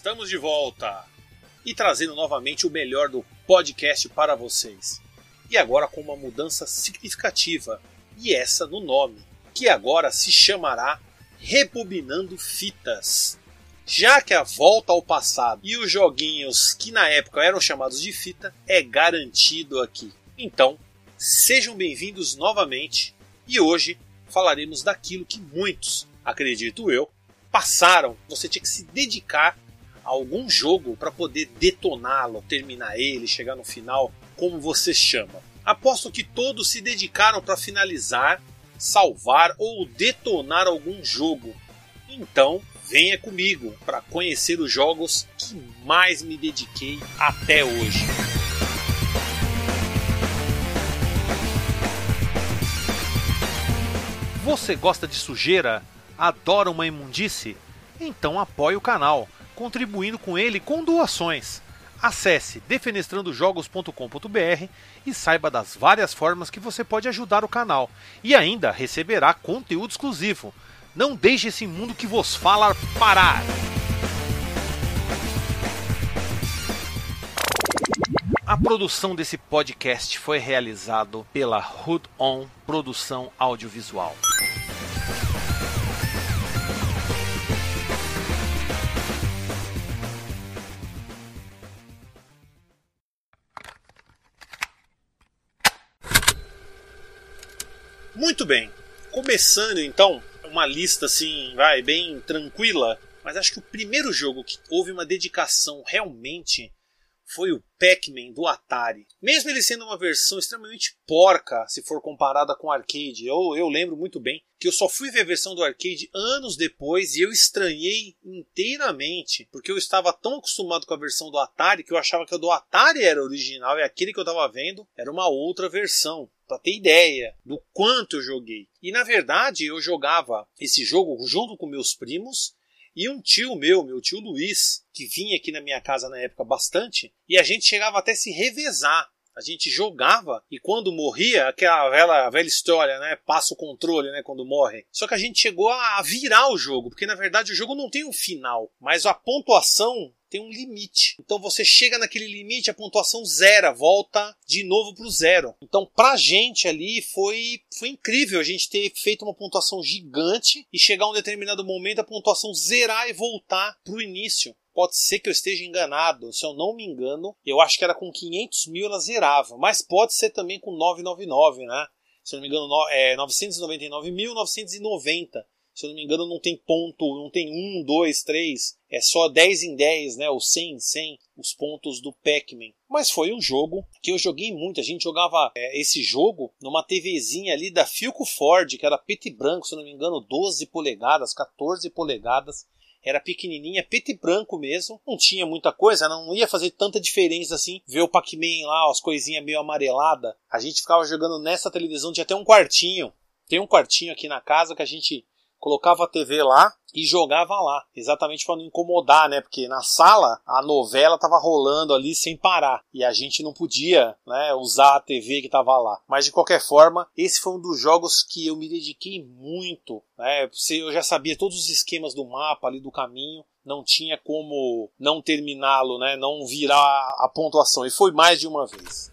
Estamos de volta e trazendo novamente o melhor do podcast para vocês. E agora com uma mudança significativa, e essa no nome, que agora se chamará Rebobinando Fitas. Já que a volta ao passado e os joguinhos que na época eram chamados de fita é garantido aqui. Então, sejam bem-vindos novamente e hoje falaremos daquilo que muitos, acredito eu, passaram. Você tinha que se dedicar algum jogo para poder detoná-lo, terminar ele, chegar no final, como você chama. Aposto que todos se dedicaram para finalizar, salvar ou detonar algum jogo. Então, venha comigo para conhecer os jogos que mais me dediquei até hoje. Você gosta de sujeira? Adora uma imundície? Então apoie o canal, contribuindo com ele com doações. Acesse defenestrandojogos.com.br e saiba das várias formas que você pode ajudar o canal e ainda receberá conteúdo exclusivo. Não deixe esse mundo que vos fala parar. A produção desse podcast foi realizado pela Hood On Produção Audiovisual. Muito bem. Começando então, uma lista assim, vai, bem tranquila. Mas acho que o primeiro jogo que houve uma dedicação realmente foi o Pac-Man do Atari. Mesmo ele sendo uma versão extremamente porca, se for comparada com o arcade, eu, eu lembro muito bem que eu só fui ver a versão do arcade anos depois e eu estranhei inteiramente, porque eu estava tão acostumado com a versão do Atari que eu achava que a do Atari era original e aquele que eu estava vendo era uma outra versão para ter ideia do quanto eu joguei. E na verdade eu jogava esse jogo junto com meus primos e um tio meu, meu tio Luiz, que vinha aqui na minha casa na época bastante, e a gente chegava até se revezar. A gente jogava e quando morria, aquela velha, velha história, né? Passa o controle, né? Quando morre. Só que a gente chegou a virar o jogo, porque na verdade o jogo não tem um final, mas a pontuação tem um limite. Então você chega naquele limite, a pontuação zera, volta de novo para o zero. Então pra gente ali foi, foi incrível a gente ter feito uma pontuação gigante e chegar a um determinado momento a pontuação zerar e voltar para o início. Pode ser que eu esteja enganado, se eu não me engano, eu acho que era com 500 mil ela zerava, mas pode ser também com 999, né? Se eu não me engano, é 999.990 se eu não me engano, não tem ponto, não tem 1, 2, 3, é só 10 em 10, né? Ou 100 em 100, os pontos do Pac-Man. Mas foi um jogo que eu joguei muito. A gente jogava é, esse jogo numa TVzinha ali da Filco Ford, que era preto e branco, se não me engano, 12 polegadas, 14 polegadas. Era pequenininha, preto e branco mesmo. Não tinha muita coisa, não ia fazer tanta diferença assim ver o Pac-Man lá, as coisinhas meio amarelada. A gente ficava jogando nessa televisão, tinha até um quartinho. Tem um quartinho aqui na casa que a gente colocava a TV lá e jogava lá, exatamente para não incomodar, né? Porque na sala a novela tava rolando ali sem parar e a gente não podia, né, usar a TV que tava lá. Mas de qualquer forma, esse foi um dos jogos que eu me dediquei muito, né? Eu já sabia todos os esquemas do mapa ali do caminho, não tinha como não terminá-lo, né? Não virar a pontuação e foi mais de uma vez.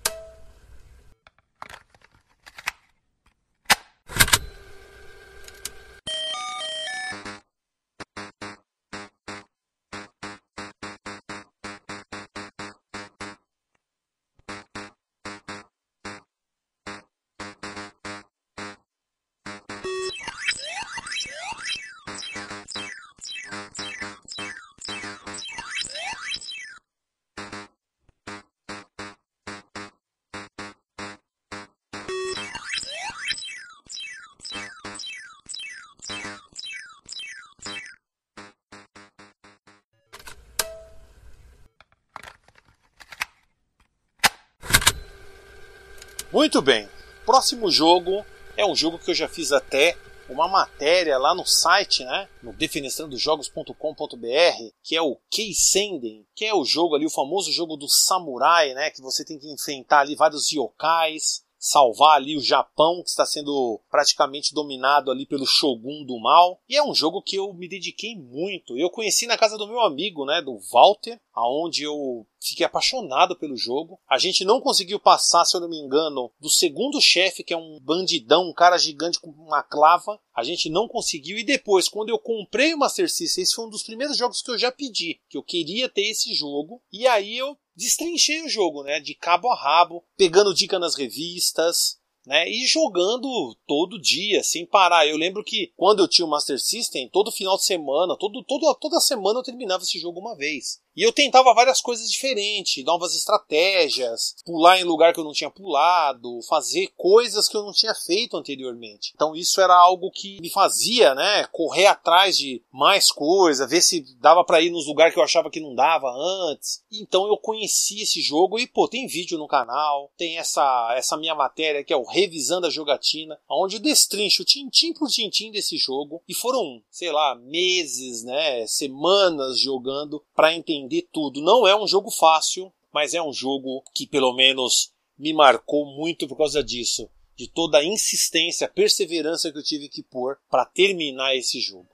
Muito bem. Próximo jogo é um jogo que eu já fiz até uma matéria lá no site, né, no defenestrandojogos.com.br, que é o Keisenden, que é o jogo ali, o famoso jogo do samurai, né, que você tem que enfrentar ali vários yokais, salvar ali o Japão, que está sendo praticamente dominado ali pelo Shogun do mal. E é um jogo que eu me dediquei muito. Eu conheci na casa do meu amigo, né, do Walter, aonde eu fiquei apaixonado pelo jogo. A gente não conseguiu passar, se eu não me engano, do segundo chefe, que é um bandidão, um cara gigante com uma clava. A gente não conseguiu. E depois, quando eu comprei o Master System, esse foi um dos primeiros jogos que eu já pedi, que eu queria ter esse jogo. E aí eu destrinchei o jogo, né? De cabo a rabo, pegando dica nas revistas, né? E jogando todo dia, sem parar. Eu lembro que quando eu tinha o Master System, todo final de semana, todo, todo, toda semana eu terminava esse jogo uma vez. E eu tentava várias coisas diferentes, novas estratégias, pular em lugar que eu não tinha pulado, fazer coisas que eu não tinha feito anteriormente. Então isso era algo que me fazia, né, correr atrás de mais coisa, ver se dava para ir nos lugares que eu achava que não dava antes. Então eu conheci esse jogo e pô, tem vídeo no canal, tem essa essa minha matéria que é o revisando a jogatina, onde eu destrincho tintim por tintim desse jogo e foram, sei lá, meses, né, semanas jogando para entender entender tudo. Não é um jogo fácil, mas é um jogo que pelo menos me marcou muito por causa disso, de toda a insistência, perseverança que eu tive que pôr para terminar esse jogo.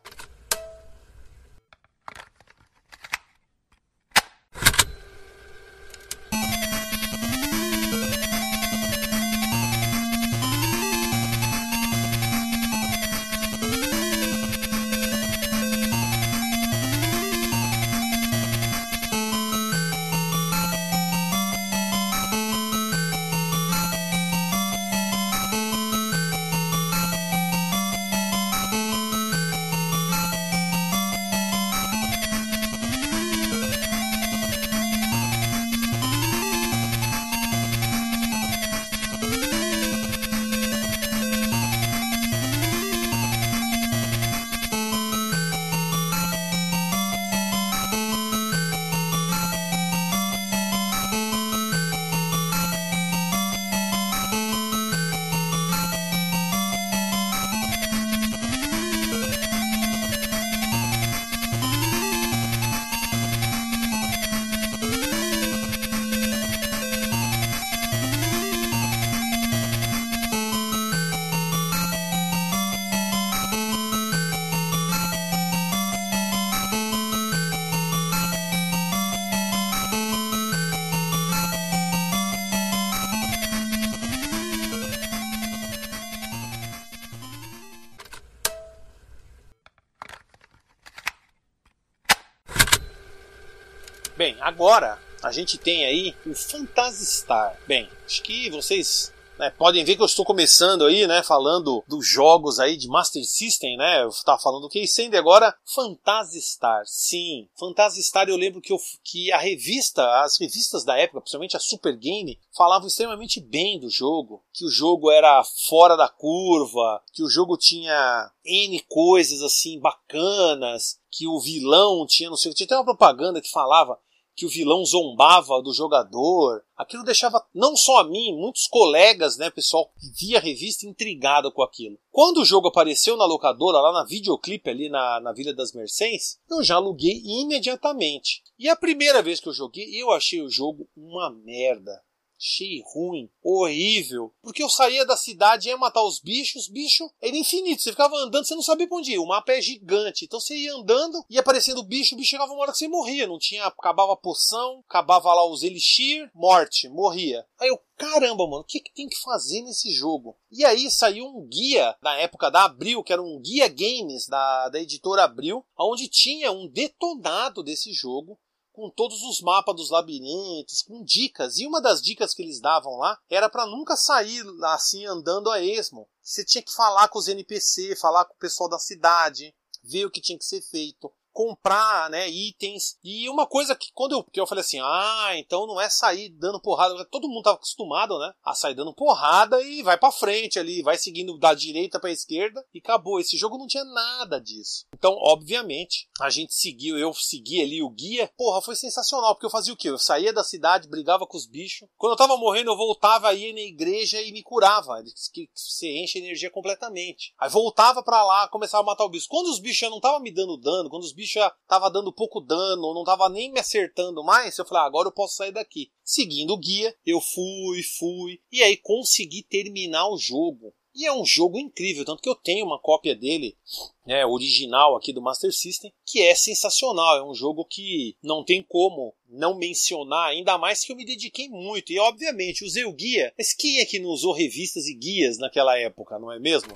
Agora a gente tem aí o Phantasy Star. Bem, acho que vocês né, podem ver que eu estou começando aí, né, falando dos jogos aí de Master System, né, eu estava falando do que sendo agora Phantasy. Sim, Phantasy eu lembro que, eu, que a revista, as revistas da época, principalmente a Super Game, falavam extremamente bem do jogo, que o jogo era fora da curva, que o jogo tinha N coisas assim bacanas, que o vilão tinha, não sei, tinha até uma propaganda que falava que o vilão zombava do jogador. Aquilo deixava não só a mim, muitos colegas, né, pessoal que via a revista intrigado com aquilo. Quando o jogo apareceu na locadora, lá na videoclipe ali na, na Vila das Mercês, eu já aluguei imediatamente. E a primeira vez que eu joguei, eu achei o jogo uma merda achei ruim, horrível. Porque eu saía da cidade, ia matar os bichos, bicho era infinito. Você ficava andando, você não sabia pra onde ir. O mapa é gigante. Então você ia andando, ia aparecendo o bicho, o bicho chegava uma hora que você morria. Não tinha. Acabava a poção, acabava lá os elixir, morte, morria. Aí eu, caramba, mano, o que, que tem que fazer nesse jogo? E aí saiu um guia na época da Abril, que era um guia games da, da editora Abril, onde tinha um detonado desse jogo com todos os mapas dos labirintos, com dicas. E uma das dicas que eles davam lá era para nunca sair assim andando a esmo. Você tinha que falar com os NPC, falar com o pessoal da cidade, ver o que tinha que ser feito comprar, né, itens. E uma coisa que quando eu, que eu falei assim, ah, então não é sair dando porrada, todo mundo tava acostumado, né, a sair dando porrada e vai para frente ali, vai seguindo da direita para esquerda e acabou. Esse jogo não tinha nada disso. Então, obviamente, a gente seguiu, eu segui ali o guia. Porra, foi sensacional, porque eu fazia o quê? Eu saía da cidade, brigava com os bichos. Quando eu tava morrendo, eu voltava ia na igreja e me curava. Que você enche energia completamente. Aí voltava para lá, começava a matar o bicho. Quando os bichos já não estavam me dando dano, quando os bichos já tava dando pouco dano, não tava nem me acertando mais, eu falei, ah, agora eu posso sair daqui. Seguindo o guia, eu fui, fui, e aí consegui terminar o jogo. E é um jogo incrível, tanto que eu tenho uma cópia dele, né, original aqui do Master System, que é sensacional. É um jogo que não tem como não mencionar, ainda mais que eu me dediquei muito. E obviamente usei o guia, mas quem é que não usou revistas e guias naquela época, não é mesmo?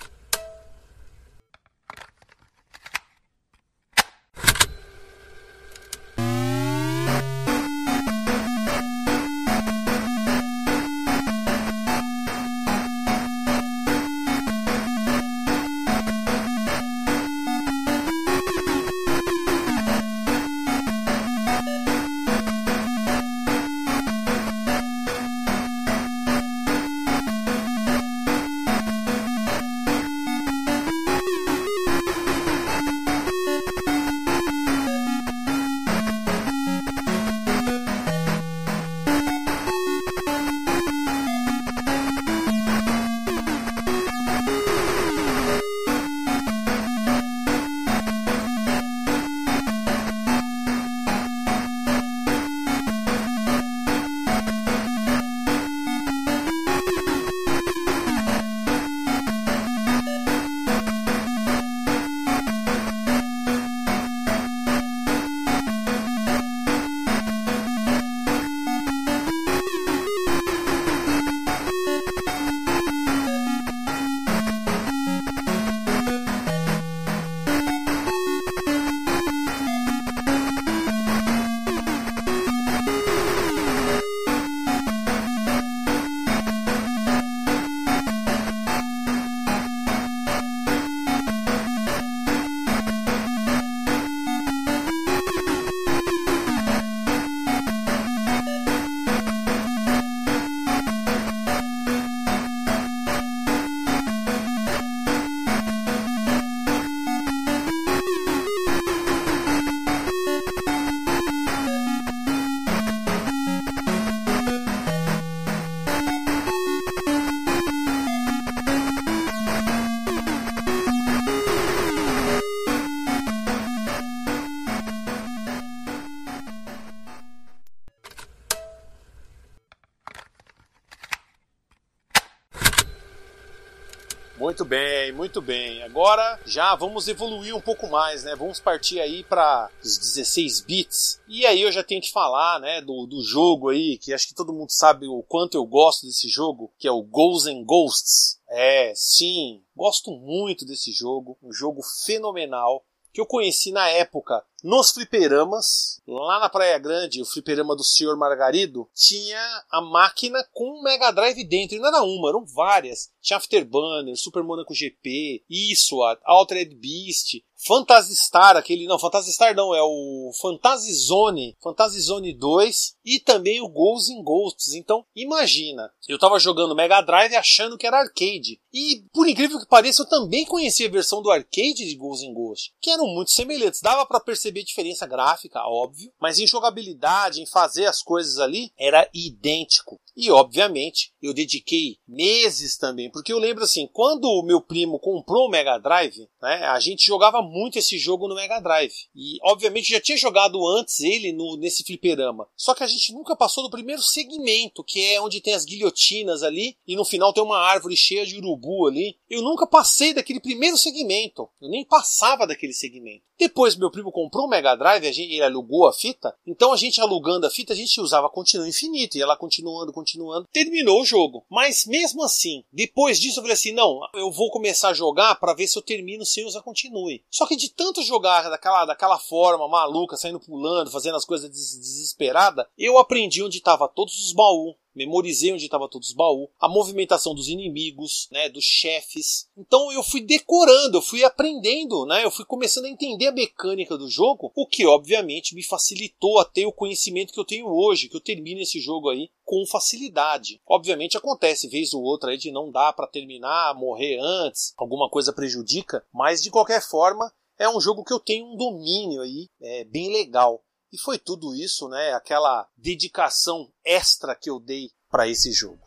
Muito bem. Agora já vamos evoluir um pouco mais, né? Vamos partir aí para os 16 bits. E aí eu já tenho que falar, né, do, do jogo aí, que acho que todo mundo sabe o quanto eu gosto desse jogo, que é o Ghosts and Ghosts. É, sim, gosto muito desse jogo, um jogo fenomenal que eu conheci na época nos fliperamas, lá na Praia Grande, o fliperama do Senhor Margarido, tinha a máquina com um Mega Drive dentro. E não era uma, eram várias. Tinha Afterburner, Super Monaco GP, isso, Altered Beast, Phantasy Star, aquele. Não, Phantasy Star não, é o Fantasy Zone, Fantasy Zone 2 e também o Ghosts in Ghosts. Então, imagina, eu tava jogando Mega Drive achando que era arcade. E, por incrível que pareça, eu também conhecia a versão do arcade de Ghosts in Ghosts, que eram muito semelhantes. Dava para perceber perceber diferença gráfica, óbvio, mas em jogabilidade, em fazer as coisas ali, era idêntico. E obviamente eu dediquei meses também, porque eu lembro assim, quando o meu primo comprou o Mega Drive, né, a gente jogava muito esse jogo no Mega Drive. E obviamente já tinha jogado antes ele no, nesse fliperama. Só que a gente nunca passou do primeiro segmento, que é onde tem as guilhotinas ali, e no final tem uma árvore cheia de urubu ali. Eu nunca passei daquele primeiro segmento. Eu nem passava daquele segmento. Depois meu primo comprou o Mega Drive, a gente, ele alugou a fita, então a gente alugando a fita, a gente usava continuo infinito, e ela continuando, continuando continuando. Terminou o jogo. Mas mesmo assim, depois disso eu falei assim: não, eu vou começar a jogar para ver se eu termino sem usar continue. Só que de tanto jogar daquela, daquela forma maluca, saindo pulando, fazendo as coisas des desesperada, eu aprendi onde estavam todos os baús memorizei onde estava todos os baús, a movimentação dos inimigos, né, dos chefes. Então eu fui decorando, eu fui aprendendo, né, eu fui começando a entender a mecânica do jogo, o que obviamente me facilitou a ter o conhecimento que eu tenho hoje, que eu termino esse jogo aí com facilidade. Obviamente acontece vez ou outra aí de não dar para terminar, morrer antes, alguma coisa prejudica, mas de qualquer forma é um jogo que eu tenho um domínio aí é, bem legal. E foi tudo isso, né? Aquela dedicação extra que eu dei para esse jogo.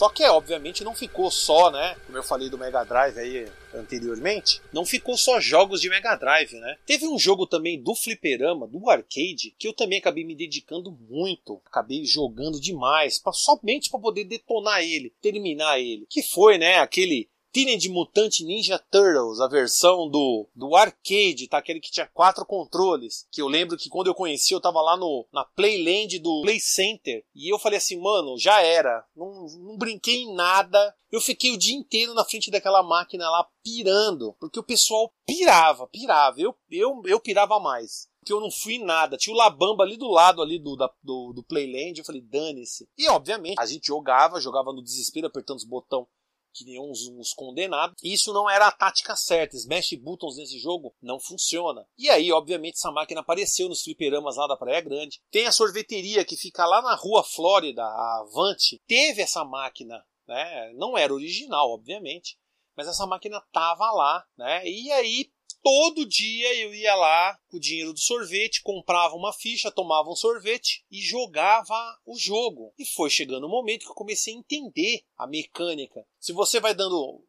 Só que obviamente não ficou só, né? Como eu falei do Mega Drive aí anteriormente, não ficou só jogos de Mega Drive, né? Teve um jogo também do fliperama, do arcade, que eu também acabei me dedicando muito, acabei jogando demais, pra, somente para poder detonar ele, terminar ele, que foi, né, aquele Teenage Mutant Ninja Turtles, a versão do, do arcade, tá? Aquele que tinha quatro controles. Que eu lembro que quando eu conheci, eu tava lá no, na Playland do Play Center. E eu falei assim, mano, já era. Não, não brinquei em nada. Eu fiquei o dia inteiro na frente daquela máquina lá pirando. Porque o pessoal pirava, pirava. Eu, eu, eu pirava mais que eu não fui nada. Tinha o Labamba ali do lado ali do, da, do, do Playland. Eu falei, dane-se. E obviamente a gente jogava, jogava no desespero, apertando os botões que nem uns, uns condenados. Isso não era a tática certa. Smash buttons nesse jogo não funciona. E aí, obviamente, essa máquina apareceu nos fliperamas lá da Praia Grande. Tem a sorveteria que fica lá na rua Flórida, a Avante. Teve essa máquina, né? Não era original, obviamente. Mas essa máquina tava lá, né? E aí todo dia eu ia lá com o dinheiro do sorvete, comprava uma ficha, tomava um sorvete e jogava o jogo. E foi chegando o momento que eu comecei a entender a mecânica. Se você vai dando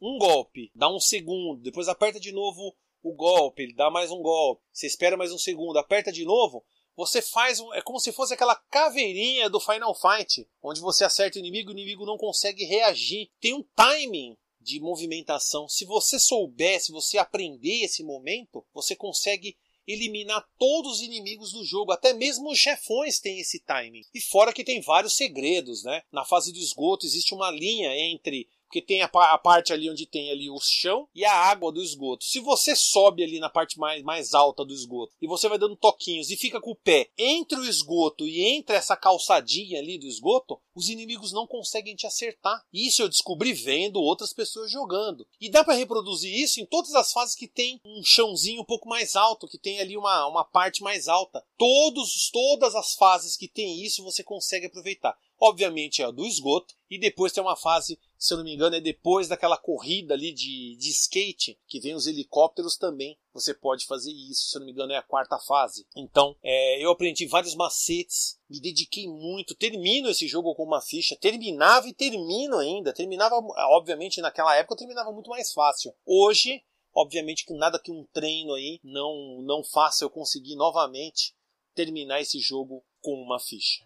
um golpe, dá um segundo, depois aperta de novo o golpe, ele dá mais um golpe, você espera mais um segundo, aperta de novo, você faz um, é como se fosse aquela caveirinha do Final Fight, onde você acerta o inimigo e o inimigo não consegue reagir. Tem um timing de movimentação. Se você souber, se você aprender esse momento, você consegue eliminar todos os inimigos do jogo, até mesmo os chefões têm esse timing. E fora que tem vários segredos, né? Na fase do esgoto existe uma linha entre porque tem a, a, parte ali onde tem ali o chão e a água do esgoto. Se você sobe ali na parte mais, mais alta do esgoto e você vai dando toquinhos e fica com o pé entre o esgoto e entre essa calçadinha ali do esgoto, os inimigos não conseguem te acertar. Isso eu descobri vendo outras pessoas jogando. E dá para reproduzir isso em todas as fases que tem um chãozinho um pouco mais alto, que tem ali uma, uma parte mais alta. Todos, todas as fases que tem isso você consegue aproveitar. Obviamente é a do esgoto, e depois tem uma fase, se eu não me engano, é depois daquela corrida ali de, de skate, que vem os helicópteros também. Você pode fazer isso, se eu não me engano, é a quarta fase. Então, é, eu aprendi vários macetes, me dediquei muito, termino esse jogo com uma ficha, terminava e termino ainda. Terminava, obviamente, naquela época eu terminava muito mais fácil. Hoje, obviamente que nada que um treino aí não, não faça eu conseguir novamente terminar esse jogo com uma ficha.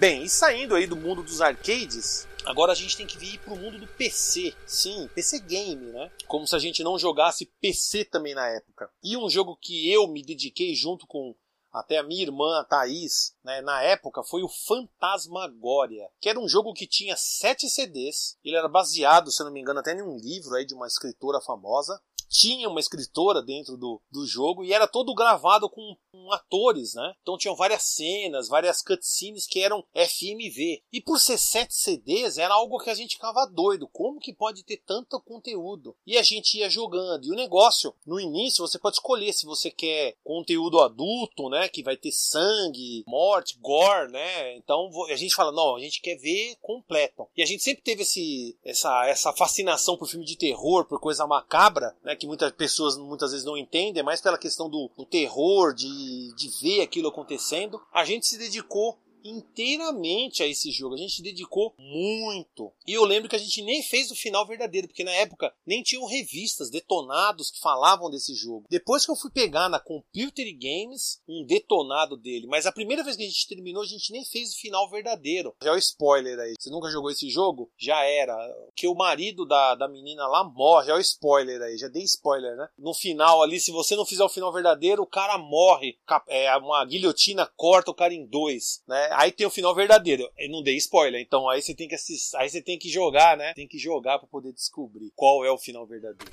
Bem, e saindo aí do mundo dos arcades, Agora a gente tem que vir para o mundo do PC. Sim, PC game, né? Como se a gente não jogasse PC também na época. E um jogo que eu me dediquei junto com até a minha irmã, a Thaís, né, na época, foi o Fantasmagoria, que era um jogo que tinha sete CDs. Ele era baseado, se não me engano, até em um livro aí de uma escritora famosa tinha uma escritora dentro do, do jogo e era todo gravado com, com atores, né? Então tinham várias cenas, várias cutscenes que eram FMV. E por ser sete CDs era algo que a gente ficava doido. Como que pode ter tanto conteúdo? E a gente ia jogando. E o negócio, no início, você pode escolher se você quer conteúdo adulto, né? Que vai ter sangue, morte, gore, né? Então a gente fala, não, a gente quer ver completo. E a gente sempre teve esse, essa, essa fascinação por filme de terror, por coisa macabra, né? Que muitas pessoas muitas vezes não entendem, é mais pela questão do, do terror, de, de ver aquilo acontecendo, a gente se dedicou inteiramente a esse jogo. A gente dedicou muito. E eu lembro que a gente nem fez o final verdadeiro, porque na época nem tinham revistas detonados que falavam desse jogo. Depois que eu fui pegar na Computer Games um detonado dele, mas a primeira vez que a gente terminou, a gente nem fez o final verdadeiro. Já é o spoiler aí. Você nunca jogou esse jogo? Já era. Que o marido da, da menina lá morre. Já é o spoiler aí. Já dei spoiler, né? No final ali, se você não fizer o final verdadeiro, o cara morre. É, uma guilhotina corta o cara em dois, né? Aí tem o final verdadeiro. Eu não dei spoiler, então aí você tem que assistir, aí você tem que jogar, né? Tem que jogar para poder descobrir qual é o final verdadeiro.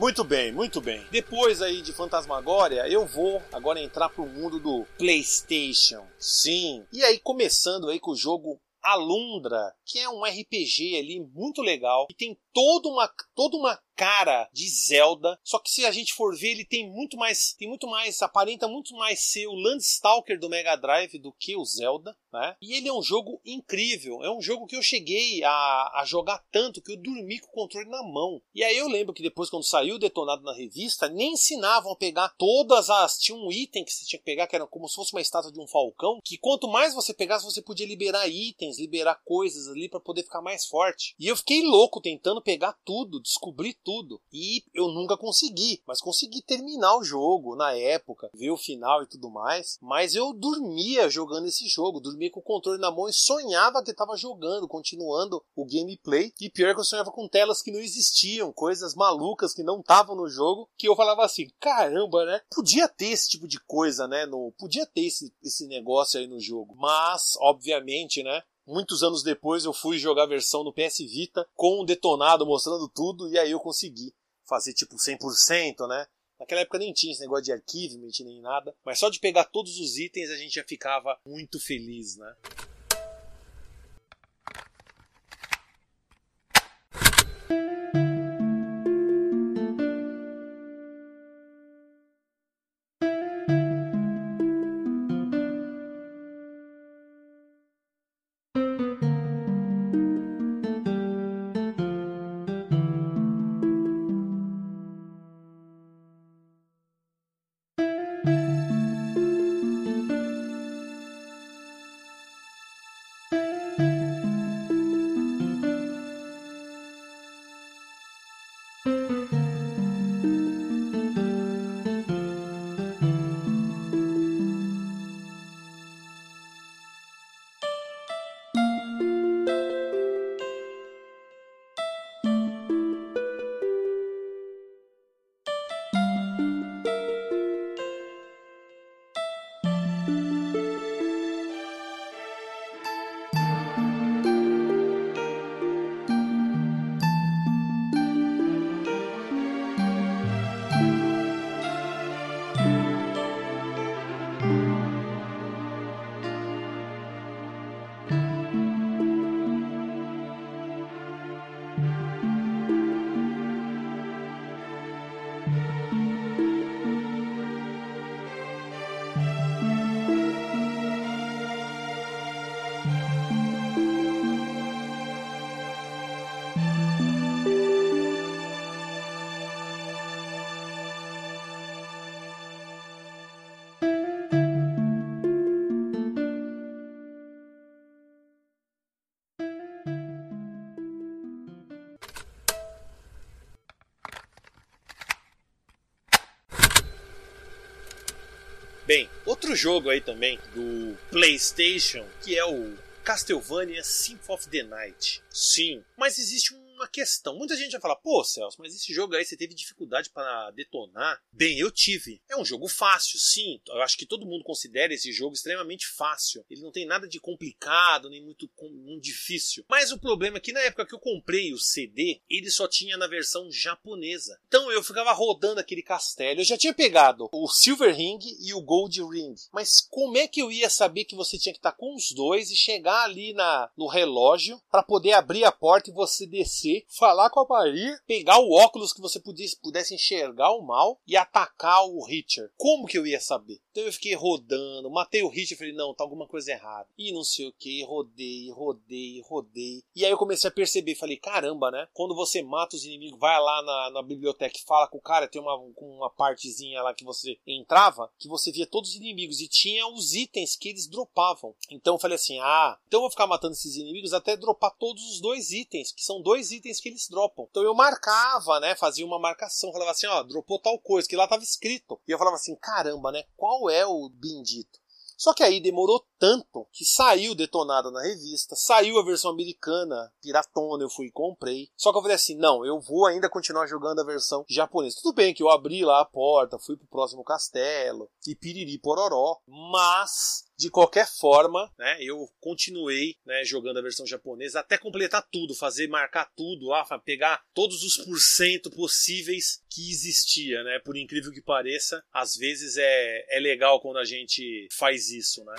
Muito bem, muito bem. Depois aí de Fantasmagória, eu vou agora entrar pro mundo do PlayStation. Sim. E aí começando aí com o jogo Alundra, que é um RPG ali muito legal e tem toda uma, toda uma cara de Zelda, só que se a gente for ver, ele tem muito mais, tem muito mais, aparenta muito mais ser o Landstalker do Mega Drive do que o Zelda, né? E ele é um jogo incrível, é um jogo que eu cheguei a, a jogar tanto que eu dormi com o controle na mão. E aí eu lembro que depois quando saiu detonado na revista, nem ensinavam a pegar todas as, tinha um item que você tinha que pegar que era como se fosse uma estátua de um falcão, que quanto mais você pegasse, você podia liberar itens, liberar coisas ali para poder ficar mais forte. E eu fiquei louco tentando pegar tudo, descobrir tudo tudo. E eu nunca consegui, mas consegui terminar o jogo na época, ver o final e tudo mais. Mas eu dormia jogando esse jogo, dormia com o controle na mão e sonhava que estava jogando, continuando o gameplay. E pior que eu sonhava com telas que não existiam, coisas malucas que não estavam no jogo, que eu falava assim: caramba, né? Podia ter esse tipo de coisa, né? No, podia ter esse, esse negócio aí no jogo. Mas, obviamente, né? Muitos anos depois eu fui jogar a versão no PS Vita com um detonado mostrando tudo e aí eu consegui fazer tipo 100%, né? Naquela época nem tinha esse negócio de arquivo, nem nada, mas só de pegar todos os itens a gente já ficava muito feliz, né? Bem, outro jogo aí também do PlayStation, que é o Castlevania Symphony of the Night. Sim, mas existe um uma questão. Muita gente vai falar, pô, Celso, mas esse jogo aí você teve dificuldade para detonar? Bem, eu tive. É um jogo fácil, sim. Eu acho que todo mundo considera esse jogo extremamente fácil. Ele não tem nada de complicado, nem muito, muito difícil. Mas o problema é que na época que eu comprei o CD, ele só tinha na versão japonesa. Então eu ficava rodando aquele castelo. Eu já tinha pegado o Silver Ring e o Gold Ring. Mas como é que eu ia saber que você tinha que estar com os dois e chegar ali na, no relógio para poder abrir a porta e você descer? Você falar com a Maria, pegar o óculos que você pudesse, pudesse enxergar o mal e atacar o Richard. Como que eu ia saber? Então eu fiquei rodando, matei o e falei, não, tá alguma coisa errada. E não sei o que, rodei, rodei, rodei. E aí eu comecei a perceber, falei, caramba, né? Quando você mata os inimigos, vai lá na, na biblioteca e fala com o cara, tem uma, uma partezinha lá que você entrava, que você via todos os inimigos e tinha os itens que eles dropavam. Então eu falei assim, ah, então eu vou ficar matando esses inimigos até dropar todos os dois itens, que são dois itens itens que eles dropam. Então eu marcava, né? Fazia uma marcação, falava assim, ó, dropou tal coisa, que lá tava escrito. E eu falava assim, caramba, né? Qual é o bendito? Só que aí demorou tanto que saiu detonada na revista, saiu a versão americana, piratona, eu fui e comprei. Só que eu falei assim: não, eu vou ainda continuar jogando a versão japonesa. Tudo bem que eu abri lá a porta, fui pro próximo castelo e piriri pororó, mas de qualquer forma, né, eu continuei né, jogando a versão japonesa até completar tudo, fazer marcar tudo lá, pegar todos os porcento possíveis que existia, né? Por incrível que pareça, às vezes é, é legal quando a gente faz isso, né?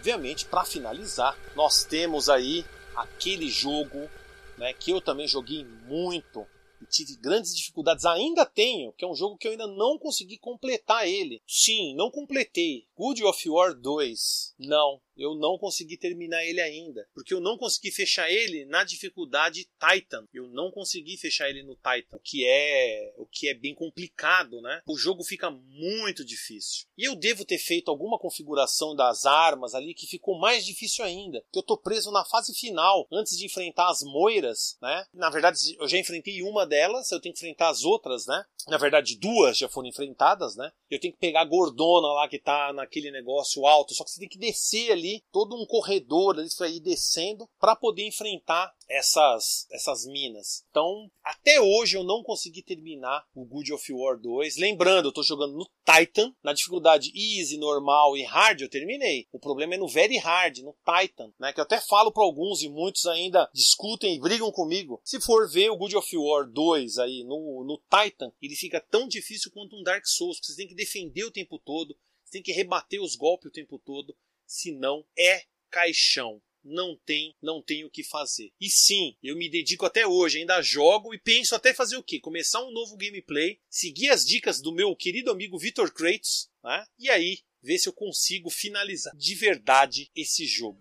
Obviamente, para finalizar, nós temos aí aquele jogo né, que eu também joguei muito e tive grandes dificuldades, ainda tenho, que é um jogo que eu ainda não consegui completar ele. Sim, não completei. Good of War 2. Não, eu não consegui terminar ele ainda, porque eu não consegui fechar ele na dificuldade Titan. Eu não consegui fechar ele no Titan, o que é o que é bem complicado, né? O jogo fica muito difícil. E eu devo ter feito alguma configuração das armas ali que ficou mais difícil ainda, que eu tô preso na fase final, antes de enfrentar as moiras, né? Na verdade, eu já enfrentei uma delas, eu tenho que enfrentar as outras, né? Na verdade, duas já foram enfrentadas, né? Eu tenho que pegar a gordona lá que tá naquele negócio alto, só que você tem que descer ali todo um corredor ali para ir descendo para poder enfrentar essas essas minas. Então, até hoje eu não consegui terminar o Good of War 2. Lembrando, eu tô jogando no Titan, na dificuldade easy, normal e hard eu terminei. O problema é no very hard, no Titan, né, que eu até falo para alguns e muitos ainda discutem e brigam comigo. Se for ver o Good of War 2 aí no no Titan, ele fica tão difícil quanto um Dark Souls, porque você tem que defender o tempo todo, você tem que rebater os golpes o tempo todo senão é caixão. Não tem, não tem o que fazer. E sim, eu me dedico até hoje, ainda jogo e penso até fazer o quê? Começar um novo gameplay, seguir as dicas do meu querido amigo Vitor Kratos, né? E aí ver se eu consigo finalizar de verdade esse jogo.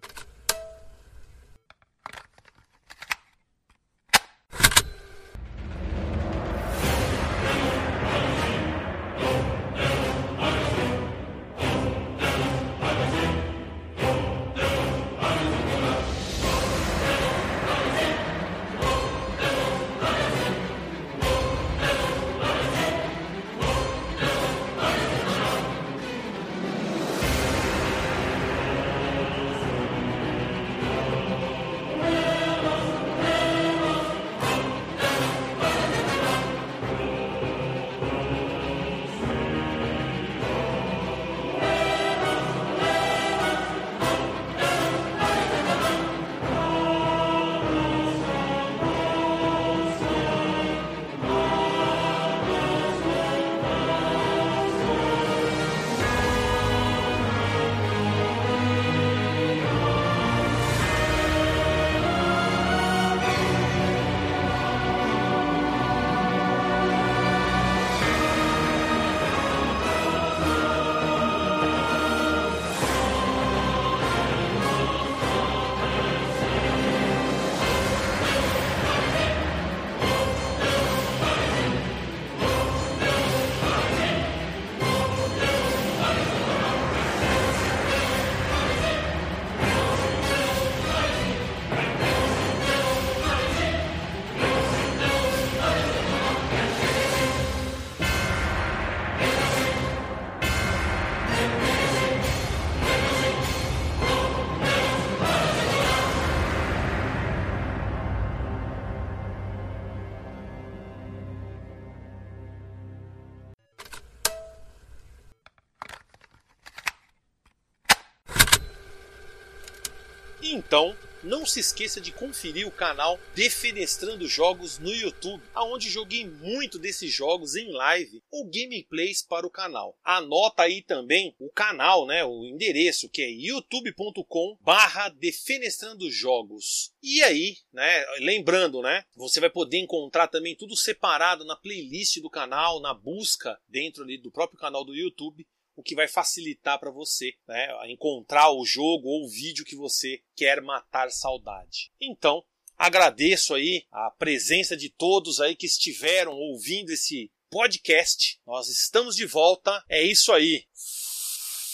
Então, não se esqueça de conferir o canal Defenestrando Jogos no YouTube, aonde joguei muito desses jogos em live ou gameplays para o canal. Anota aí também o canal, né, o endereço que é youtube.com/barra Defenestrando Jogos. E aí, né, lembrando, né, você vai poder encontrar também tudo separado na playlist do canal, na busca dentro ali do próprio canal do YouTube o que vai facilitar para você né, encontrar o jogo ou o vídeo que você quer matar saudade. Então, agradeço aí a presença de todos aí que estiveram ouvindo esse podcast. Nós estamos de volta. É isso aí.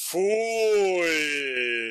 Fui!